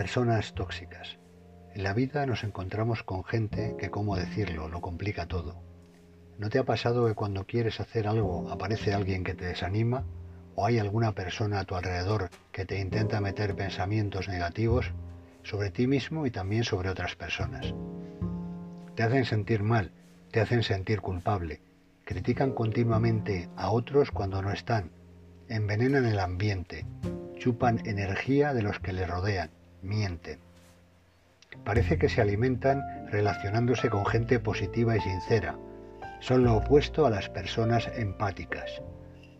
Personas tóxicas. En la vida nos encontramos con gente que, como decirlo, lo complica todo. ¿No te ha pasado que cuando quieres hacer algo aparece alguien que te desanima? ¿O hay alguna persona a tu alrededor que te intenta meter pensamientos negativos sobre ti mismo y también sobre otras personas? Te hacen sentir mal, te hacen sentir culpable, critican continuamente a otros cuando no están, envenenan el ambiente, chupan energía de los que les rodean mienten. Parece que se alimentan relacionándose con gente positiva y sincera. Son lo opuesto a las personas empáticas.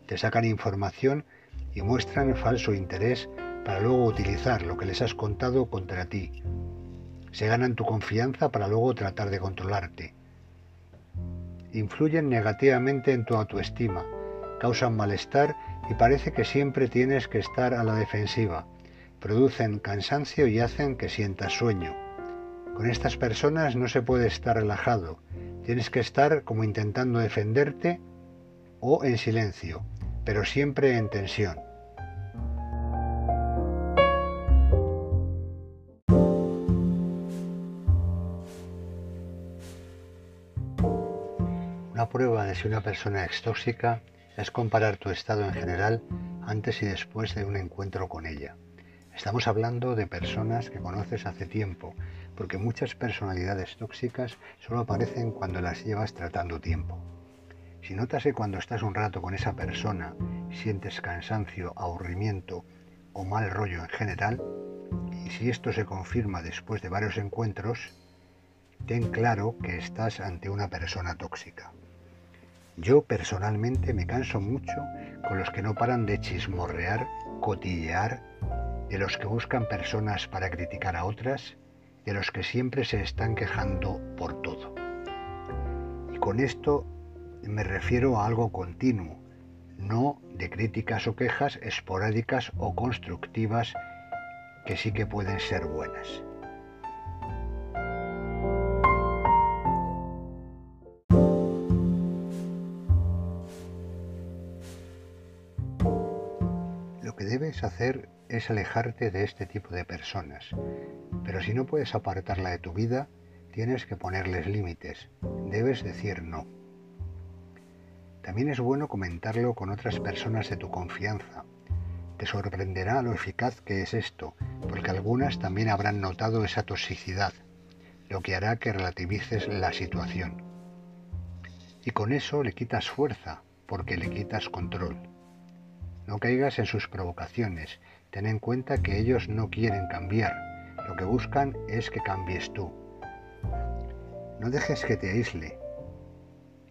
Te sacan información y muestran falso interés para luego utilizar lo que les has contado contra ti. Se ganan tu confianza para luego tratar de controlarte. Influyen negativamente en tu autoestima, causan malestar y parece que siempre tienes que estar a la defensiva producen cansancio y hacen que sientas sueño. Con estas personas no se puede estar relajado, tienes que estar como intentando defenderte o en silencio, pero siempre en tensión. Una prueba de si una persona es tóxica es comparar tu estado en general antes y después de un encuentro con ella. Estamos hablando de personas que conoces hace tiempo, porque muchas personalidades tóxicas solo aparecen cuando las llevas tratando tiempo. Si notas que cuando estás un rato con esa persona sientes cansancio, aburrimiento o mal rollo en general, y si esto se confirma después de varios encuentros, ten claro que estás ante una persona tóxica. Yo personalmente me canso mucho con los que no paran de chismorrear, cotillear de los que buscan personas para criticar a otras, de los que siempre se están quejando por todo. Y con esto me refiero a algo continuo, no de críticas o quejas esporádicas o constructivas que sí que pueden ser buenas. Lo que debes hacer es alejarte de este tipo de personas. Pero si no puedes apartarla de tu vida, tienes que ponerles límites. Debes decir no. También es bueno comentarlo con otras personas de tu confianza. Te sorprenderá lo eficaz que es esto, porque algunas también habrán notado esa toxicidad, lo que hará que relativices la situación. Y con eso le quitas fuerza, porque le quitas control. No caigas en sus provocaciones Ten en cuenta que ellos no quieren cambiar, lo que buscan es que cambies tú. No dejes que te aísle.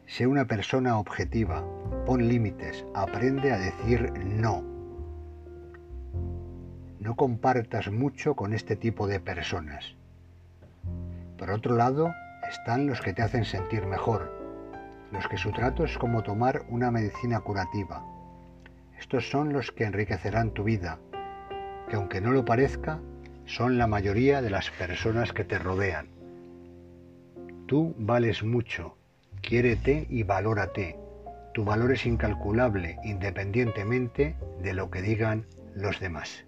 Sé una persona objetiva, pon límites, aprende a decir no. No compartas mucho con este tipo de personas. Por otro lado, están los que te hacen sentir mejor, los que su trato es como tomar una medicina curativa. Estos son los que enriquecerán tu vida, que aunque no lo parezca, son la mayoría de las personas que te rodean. Tú vales mucho, quiérete y valórate. Tu valor es incalculable independientemente de lo que digan los demás.